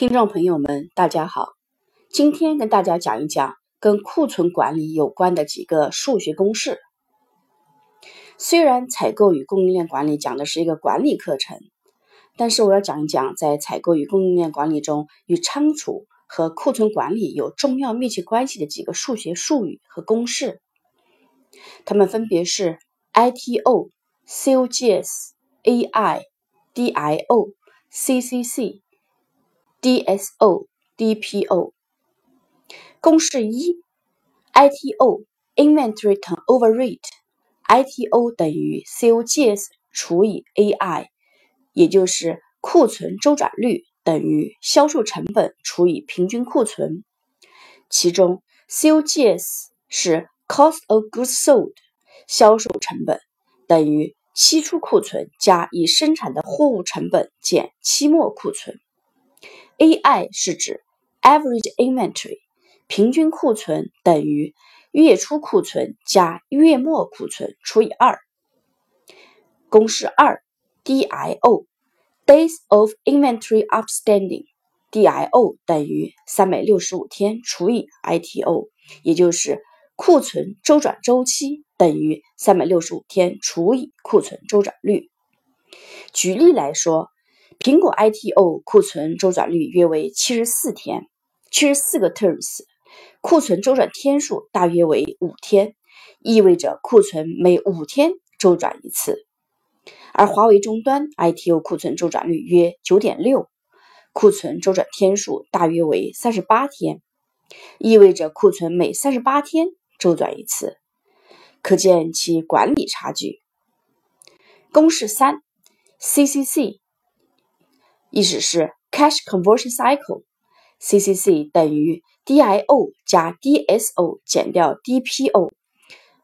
听众朋友们，大家好，今天跟大家讲一讲跟库存管理有关的几个数学公式。虽然采购与供应链管理讲的是一个管理课程，但是我要讲一讲在采购与供应链管理中与仓储和库存管理有重要密切关系的几个数学术语和公式。它们分别是 ITO、COGS、AI、DIO、CCC。DSO、DPO 公式一：ITO Inventory Turnover Rate，ITO 等于 COGS 除以 AI，也就是库存周转率等于销售成本除以平均库存。其中 COGS 是 Cost of Goods Sold，销售成本等于期初库存加已生产的货物成本减期末库存。AI 是指 average inventory，平均库存等于月初库存加月末库存除以二。公式二，DIO days of inventory outstanding，DIO 等于三百六十五天除以 ITO，也就是库存周转周期等于三百六十五天除以库存周转率。举例来说。苹果 ITO 库存周转率约为七十四天，七十四个 turns，库存周转天数大约为五天，意味着库存每五天周转一次。而华为终端 ITO 库存周转率约九点六，库存周转天数大约为三十八天，意味着库存每三十八天周转一次，可见其管理差距。公式三，CCC。意思是 cash conversion cycle，CCC 等于 DIO 加 DSO 减掉 DPO，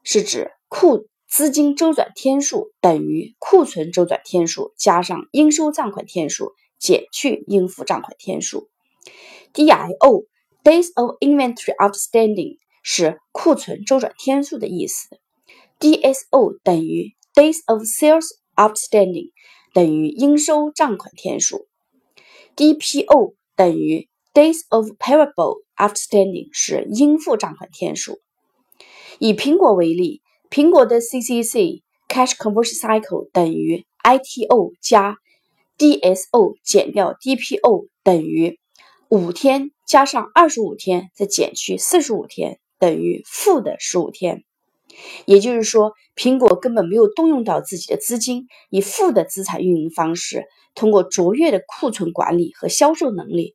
是指库资金周转天数等于库存周转天数加上应收账款天数减去应付账款天数。DIO days of inventory outstanding 是库存周转天数的意思。DSO 等于 days of sales outstanding 等于应收账款天数。DPO 等于 Days of Payable Outstanding 是应付账款天数。以苹果为例，苹果的 CCC Cash Conversion Cycle 等于 ITO 加 DSO 减掉 DPO 等于五天加上二十五天再减去四十五天等于负的十五天。也就是说，苹果根本没有动用到自己的资金，以负的资产运营方式，通过卓越的库存管理和销售能力，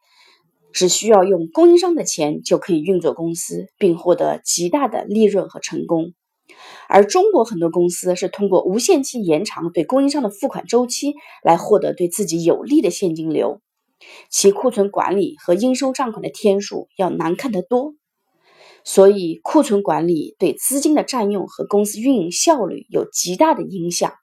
只需要用供应商的钱就可以运作公司，并获得极大的利润和成功。而中国很多公司是通过无限期延长对供应商的付款周期，来获得对自己有利的现金流，其库存管理和应收账款的天数要难看得多。所以，库存管理对资金的占用和公司运营效率有极大的影响。